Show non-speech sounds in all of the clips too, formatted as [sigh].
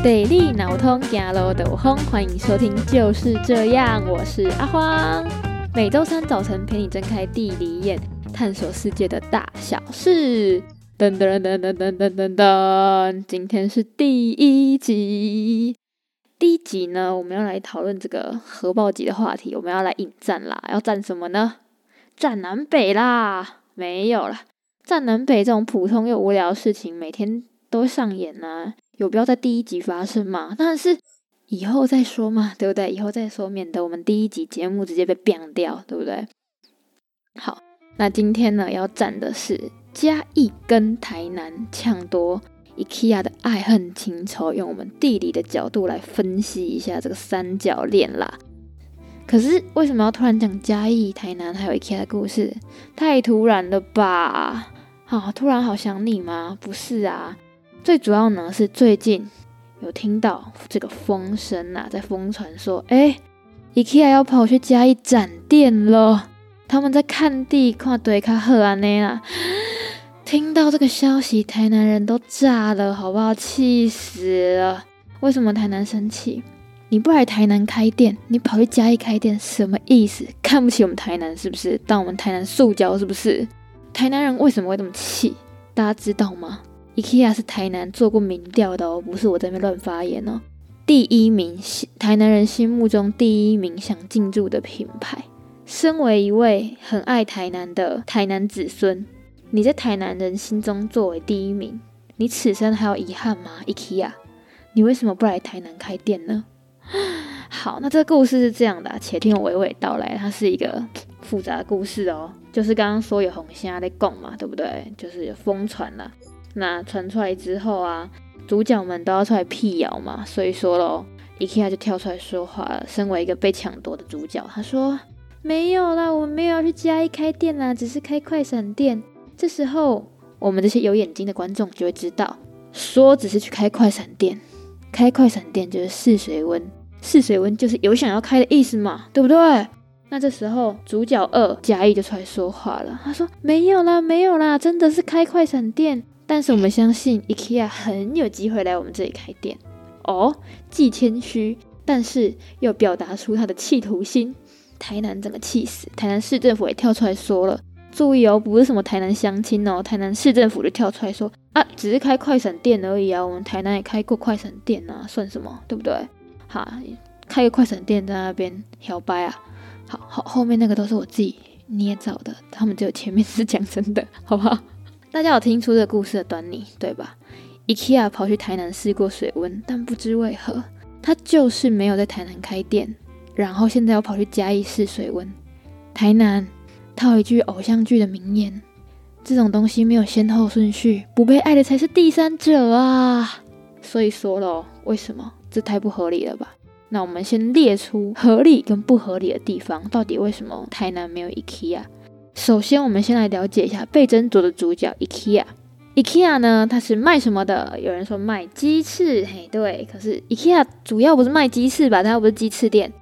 地理脑通走路就有风，欢迎收听就是这样，我是阿荒。每周三早晨陪你睁开地理眼，探索世界的大小事。噔噔噔噔噔噔噔噔，今天是第一集。第一集呢，我们要来讨论这个核爆级的话题，我们要来引战啦。要战什么呢？战南北啦！没有啦，战南北这种普通又无聊的事情，每天都上演呢、有必要在第一集发生吗？但是以后再说嘛，对不对？以后再说，免得我们第一集节目直接被变掉，对不对？好，那今天呢，要站的是。嘉义跟台南抢夺 IKEA 的爱恨情仇，用我们地理的角度来分析一下这个三角恋啦。可是为什么要突然讲嘉义、台南还有 IKEA 的故事？太突然了吧？好，突然好想你吗？不是啊，最主要呢是最近有听到这个风声啊，在疯传说，哎，IKEA 要跑去嘉义展店了。他们在看地，看对卡赫安尼啦。听到这个消息，台南人都炸了，好不好？气死了！为什么台南生气？你不来台南开店，你跑去嘉义开店，什么意思？看不起我们台南是不是？当我们台南塑胶是不是？台南人为什么会这么气？大家知道吗？IKEA 是台南做过民调的哦，不是我在那边乱发言哦。第一名，台南人心目中第一名想进驻的品牌。身为一位很爱台南的台南子孙。你在台南人心中作为第一名，你此生还有遗憾吗？IKEA，你为什么不来台南开店呢？[laughs] 好，那这个故事是这样的，且听我娓娓道来。它是一个复杂的故事哦，就是刚刚说有红虾在供嘛，对不对？就是有疯传了。那传出来之后啊，主角们都要出来辟谣嘛，所以说喽，IKEA 就跳出来说话了。身为一个被抢夺的主角，他说没有啦，我们没有要去嘉义开店啦，只是开快闪店。这时候，我们这些有眼睛的观众就会知道，说只是去开快闪店，开快闪店就是试水温，试水温就是有想要开的意思嘛，对不对？那这时候，主角二嘉义就出来说话了，他说：“没有啦，没有啦，真的是开快闪店。但是我们相信 IKEA 很有机会来我们这里开店哦，既谦虚，但是又表达出他的企图心。台南整个气死，台南市政府也跳出来说了。”注意哦，不是什么台南乡亲哦，台南市政府就跳出来说啊，只是开快闪店而已啊，我们台南也开过快闪店啊，算什么，对不对？哈，开个快闪店在那边摇摆啊，好好，后面那个都是我自己捏造的，他们只有前面是讲真的，好不好？大家有听出这个故事的端倪，对吧？IKEA 跑去台南试过水温，但不知为何，他就是没有在台南开店，然后现在要跑去嘉义试水温，台南。套一句偶像剧的名言：这种东西没有先后顺序，不被爱的才是第三者啊！所以说咯，为什么？这太不合理了吧？那我们先列出合理跟不合理的地方，到底为什么台南没有 IKEA？首先，我们先来了解一下被斟酌的主角 IKEA。IKEA 呢，它是卖什么的？有人说卖鸡翅，嘿，对。可是 IKEA 主要不是卖鸡翅吧？它又不是鸡翅店。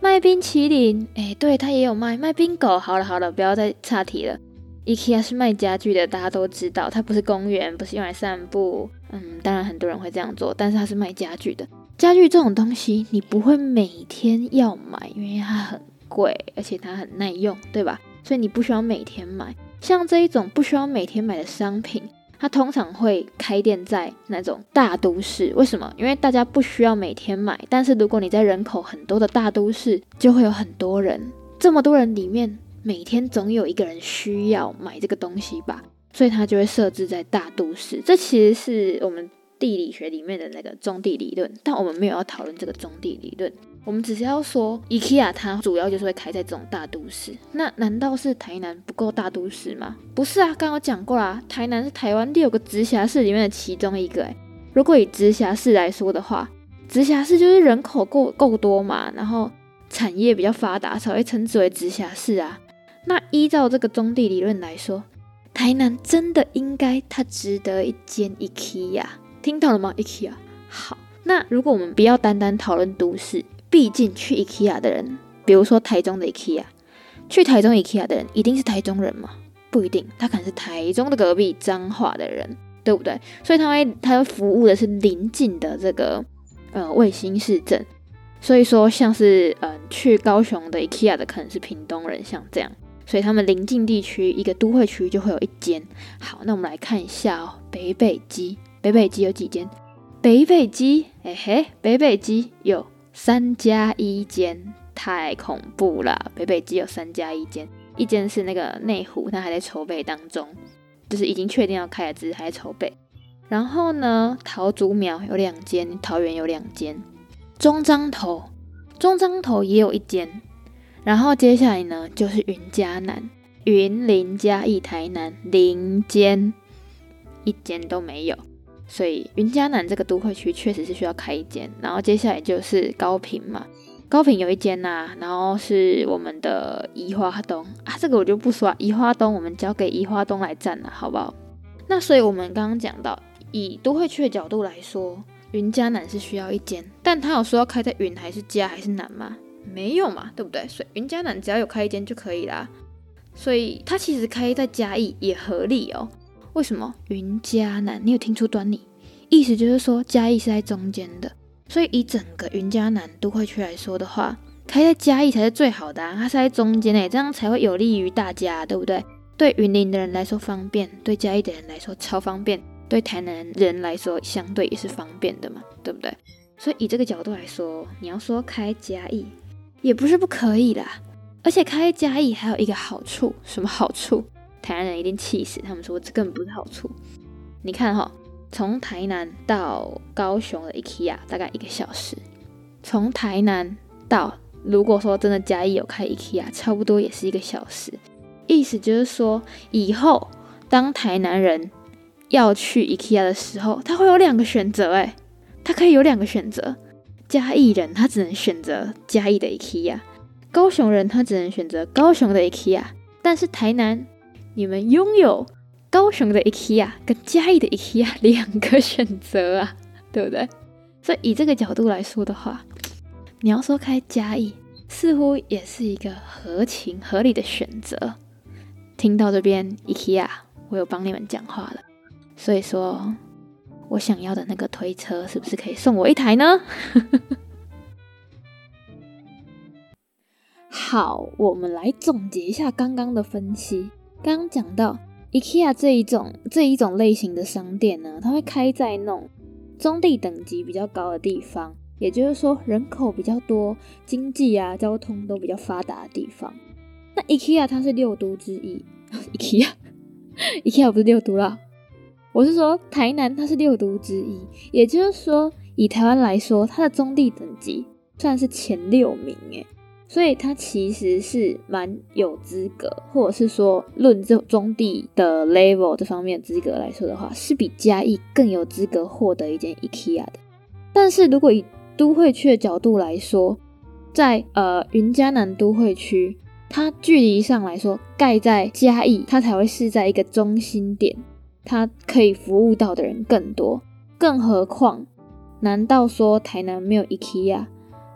卖冰淇淋，哎、对，它也有卖卖冰狗。好了好了，不要再岔题了。IKEA 是卖家具的，大家都知道，它不是公园，不是用来散步。嗯，当然很多人会这样做，但是它是卖家具的。家具这种东西，你不会每天要买，因为它很贵，而且它很耐用，对吧？所以你不需要每天买。像这一种不需要每天买的商品。它通常会开店在那种大都市，为什么？因为大家不需要每天买，但是如果你在人口很多的大都市，就会有很多人。这么多人里面，每天总有一个人需要买这个东西吧，所以它就会设置在大都市。这其实是我们地理学里面的那个中地理论，但我们没有要讨论这个中地理论。我们只是要说，IKEA 它主要就是会开在这种大都市。那难道是台南不够大都市吗？不是啊，刚刚讲过啦，台南是台湾六个直辖市里面的其中一个。诶，如果以直辖市来说的话，直辖市就是人口够够多嘛，然后产业比较发达，才会称之为直辖市啊。那依照这个中地理论来说，台南真的应该它值得一间 IKEA，听到了吗？IKEA。好，那如果我们不要单单讨论都市。毕竟去 IKEA 的人，比如说台中的 IKEA，去台中 IKEA 的人一定是台中人吗？不一定，他可能是台中的隔壁彰化的人，对不对？所以他会他服务的是邻近的这个呃卫星市镇，所以说像是嗯、去高雄的 IKEA 的可能是屏东人，像这样，所以他们邻近地区一个都会区就会有一间。好，那我们来看一下哦，北北基，北北基有几间？北北基，哎嘿，北北基有三加一间，太恐怖了！北北基有三加一间，一间是那个内湖，它还在筹备当中，就是已经确定要开了，只是还在筹备。然后呢，桃竹苗有两间，桃园有两间，中彰投，中彰投也有一间。然后接下来呢，就是云嘉南、云林嘉义、台南零间，一间都没有。所以云嘉南这个都会区确实是需要开一间。然后接下来就是高屏嘛，高屏有一间呐、然后是我们的宜花东啊，这个我就不说了，宜花东我们交给宜花东来占了，好不好？那所以我们刚刚讲到。以都会区的角度来说，云嘉南是需要一间，但他有说要开在云还是嘉还是南吗？没有嘛，对不对？所以云嘉南只要有开一间就可以啦。所以他其实开在嘉义也合理哦。为什么？云嘉南，你有听出端倪？意思就是说嘉义是在中间的，所以以整个云嘉南都会区来说的话，开在嘉义才是最好的啊。它是在中间诶，这样才会有利于大家，对不对？对云林的人来说方便，对嘉义的人来说超方便。对台南人来说，相对也是方便的嘛，对不对？所以以这个角度来说，你要说开嘉义，也不是不可以啦。而且开嘉义还有一个好处，什么好处？台南人一定气死，他们说这根本不是好处。你看哈、从台南到高雄的 IKEA 大概一个小时，从台南到如果说真的嘉义有开 IKEA，差不多也是一个小时。意思就是说，以后当台南人。要去 IKEA 的时候，他会有两个选择，诶，他可以有两个选择。嘉义人他只能选择嘉义的 IKEA，高雄人他只能选择高雄的 IKEA。但是台南，你们拥有高雄的 IKEA 跟嘉义的 IKEA 两个选择啊，[laughs] 对不对？所以以这个角度来说的话，你要说开嘉义，似乎也是一个合情合理的选择。听到这边 IKEA，我有帮你们讲话了。所以说，我想要的那个推车是不是可以送我一台呢？[laughs] 好，我们来总结一下刚刚的分析。刚刚讲到 IKEA 这一种这一种类型的商店呢，它会开在那种中地等级比较高的地方，也就是说人口比较多、经济啊、交通都比较发达的地方。那 IKEA 它是六都之一，IKEA [laughs] IKEA 不是六都啦。我是说，台南它是六都之一，也就是说，以台湾来说，它的中地等级算是前六名诶，所以他其实是蛮有资格，或者是说，论这中地的 level 这方面资格来说的话，是比嘉义更有资格获得一间 IKEA 的。但是如果以都会区的角度来说，在呃云嘉南都会区，它距离上来说，盖在嘉义，它才会是在一个中心点。它可以服务到的人更多，更何况，难道说台南没有 IKEA，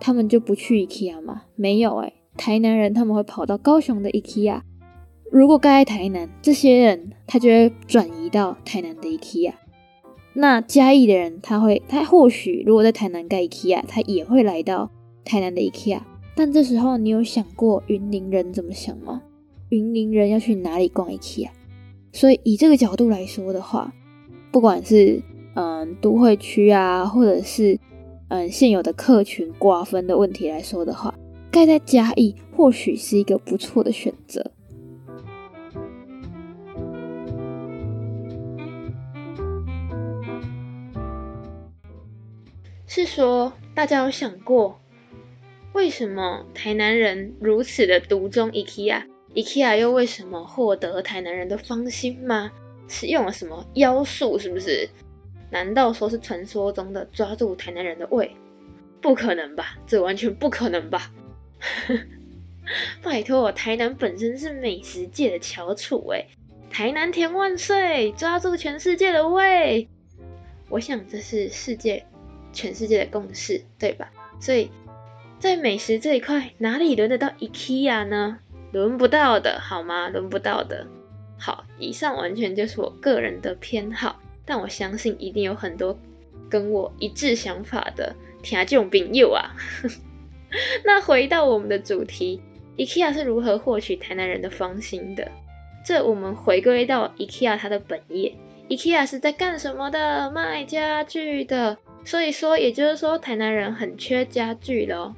他们就不去 IKEA 吗？没有哎，台南人他们会跑到高雄的 IKEA，如果盖在台南，这些人他就会转移到台南的 IKEA。那嘉义的人他会，他或许如果在台南盖 IKEA，他也会来到台南的 IKEA。但这时候你有想过云林人怎么想吗？云林人要去哪里逛 IKEA？所以以这个角度来说的话，不管是嗯都会区啊，或者是嗯现有的客群瓜分的问题来说的话，盖在嘉义或许是一个不错的选择。是说大家有想过，为什么台南人如此的独钟 IKEA？IKEA 又为什么获得台南人的芳心吗？是用了什么妖术？是不是？难道说是传说中的抓住台南人的胃？不可能吧，这完全不可能吧！[laughs] 拜托，台南本身是美食界的翘楚诶，台南甜万岁，抓住全世界的胃！我想这是世界全世界的共识，对吧？所以在美食这一块，哪里轮得到 IKEA 呢？轮不到的好吗？轮不到的。好，以上完全就是我个人的偏好，但我相信一定有很多跟我一致想法的听这种朋友啊。[laughs] 那回到我们的主题，IKEA 是如何获取台南人的芳心的？这我们回归到 IKEA 它的本业，IKEA 是在干什么的？卖家具的。所以说，也就是说，台南人很缺家具的哦。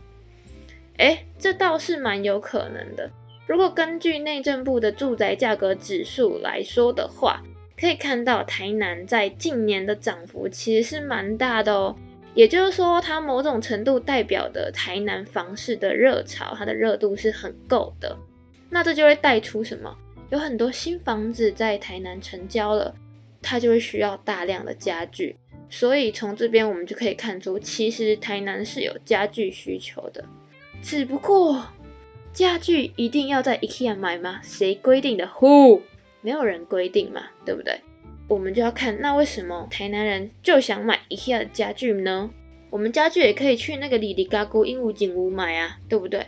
诶，这倒是蛮有可能的。如果根据内政部的住宅价格指数来说的话，可以看到台南在近年的涨幅其实是蛮大的哦。也就是说，它某种程度代表的台南房市的热潮，它的热度是很够的。那这就会带出什么？有很多新房子在台南成交了，它就会需要大量的家具。所以从这边我们就可以看出，其实台南是有家具需求的。只不过，家具一定要在 IKEA 买吗？谁规定的？Who？，没有人规定嘛，对不对？我们就要看，那为什么台南人就想买 IKEA 的家具呢？我们家具也可以去那个里里嘎咕鹦鹉景屋买啊，对不对？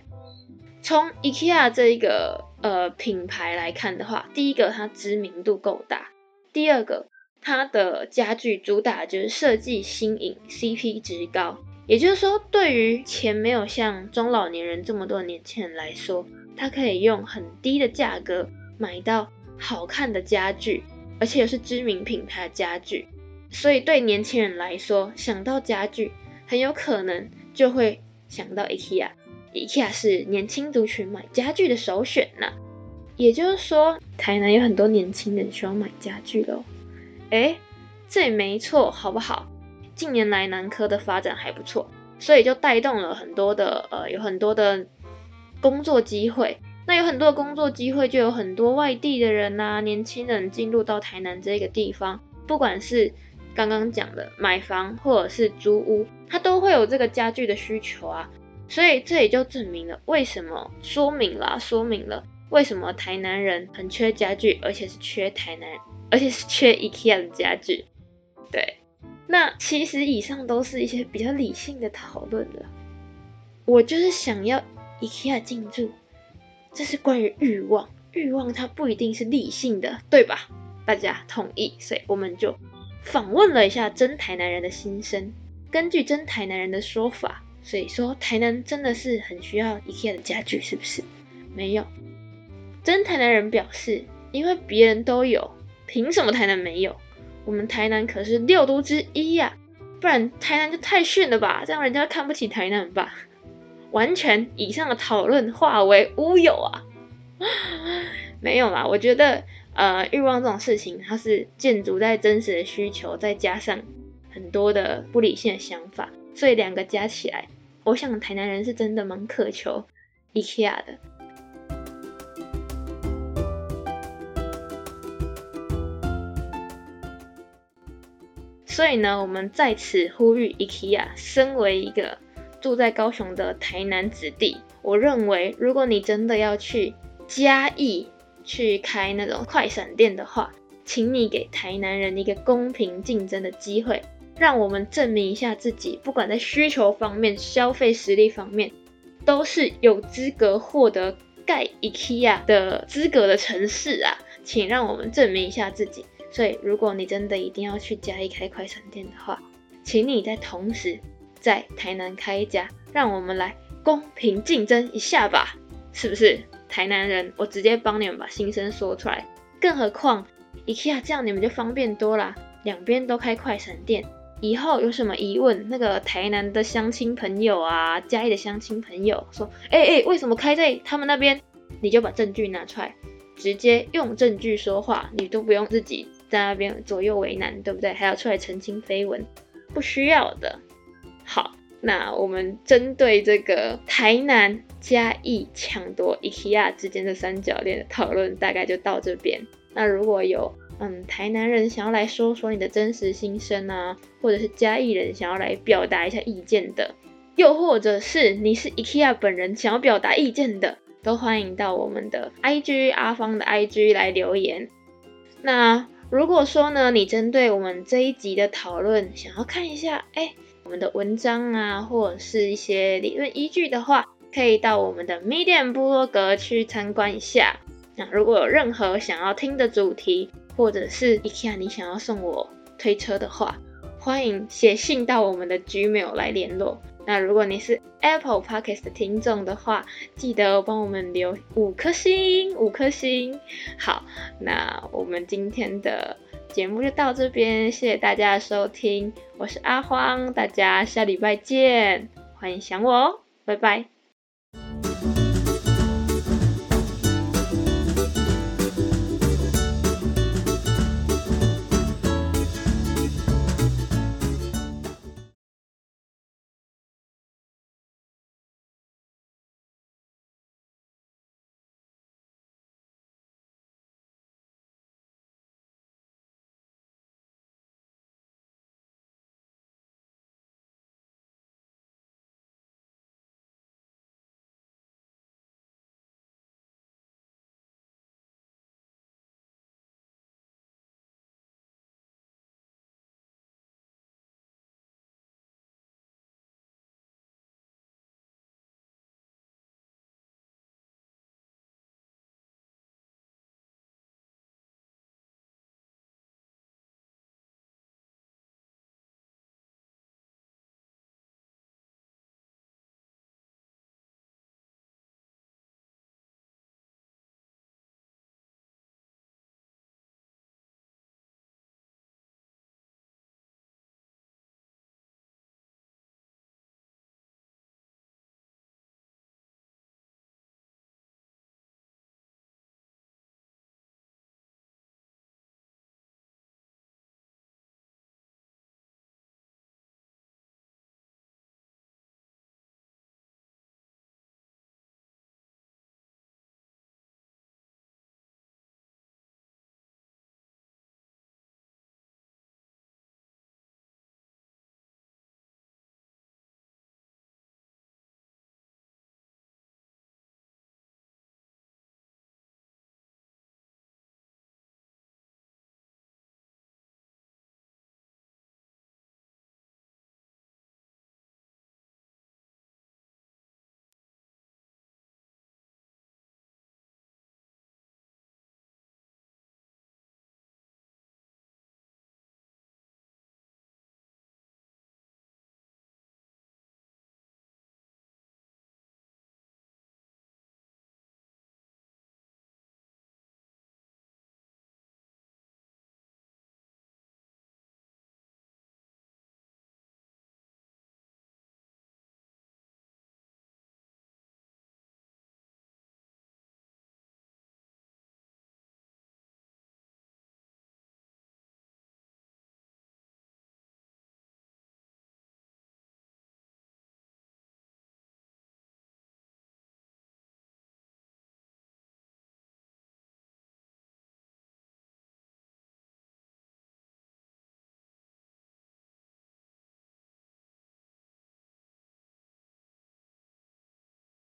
从 IKEA 这一个呃品牌来看的话，第一个它知名度够大，第二个它的家具主打就是设计新颖，CP 值高。也就是说，对于钱没有像中老年人这么多年轻人来说，他可以用很低的价格买到好看的家具。而且又是知名品牌的家具，所以对年轻人来说，想到家具，很有可能就会想到 IKEA。IKEA 是年轻族群买家具的首选呢。也就是说，台南有很多年轻人需要买家具喽。诶，这也没错，好不好？近年来南科的发展还不错，所以就带动了很多的呃，有很多的工作机会。那有很多的工作机会，就有很多外地的人呐、啊，年轻人进入到台南这个地方，不管是刚刚讲的买房或者是租屋，他都会有这个家具的需求啊。所以这也就证明了为什么，说明了，说明了为什么台南人很缺家具，而且是缺台南，而且是缺 IKEA 的家具。对，那其实以上都是一些比较理性的讨论了。我就是想要 IKEA 进驻。这是关于欲望，欲望它不一定是理性的，对吧？大家同意，所以我们就访问了一下真台南人的心声。根据真台南人的说法，所以说台南真的是很需要 IKEA 的家具，是不是？没有，真台南人表示，因为别人都有，凭什么台南没有？我们台南可是六都之一呀，不然台南就太逊了吧？这样人家看不起台南吧？完全以上的讨论化为乌有啊，[laughs] 没有啦。我觉得，呃，欲望这种事情，它是建筑在真实的需求，再加上很多的不理性的想法，所以两个加起来，我想台南人是真的蛮渴求 IKEA 的。所以呢，我们在此呼吁 IKEA，身为一个。住在高雄的台南子弟，我认为，如果你真的要去嘉义去开那种快闪店的话，请你给台南人一个公平竞争的机会，让我们证明一下自己，不管在需求方面、消费实力方面，都是有资格获得盖 IKEA 的资格的城市啊！请让我们证明一下自己。所以，如果你真的一定要去嘉义开快闪店的话，请你在同时。在台南开一家，让我们来公平竞争一下吧，是不是？台南人，我直接帮你们把心声说出来。更何况，IKEA 这样你们就方便多啦，两边都开快闪店，以后有什么疑问，那个台南的相亲朋友啊，嘉义的相亲朋友说，哎、欸、哎、为什么开在他们那边？你就把证据拿出来，直接用证据说话，你都不用自己在那边左右为难，对不对？还要出来澄清绯闻，不需要的。好，那我们针对这个台南嘉义抢夺 IKEA 之间的三角恋的讨论，大概就到这边。那如果有嗯台南人想要来说说你的真实心声啊，或者是嘉义人想要来表达一下意见的，又或者是你是 IKEA 本人想要表达意见的，都欢迎到我们的 IG 阿芳的 IG 来留言。那如果说呢，你针对我们这一集的讨论想要看一下，哎。我们的文章啊，或者是一些理论依据的话，可以到我们的 Medium 部落格去参观一下。那如果有任何想要听的主题，或者是 IKEA 你想要送我推车的话，欢迎写信到我们的 Gmail 来联络。那如果你是 Apple Podcast 的听众的话，记得帮我们留五颗星，五颗星。好，那我们今天的节目就到这边，谢谢大家的收听，我是阿荒，大家下礼拜见，欢迎想我哦，拜拜。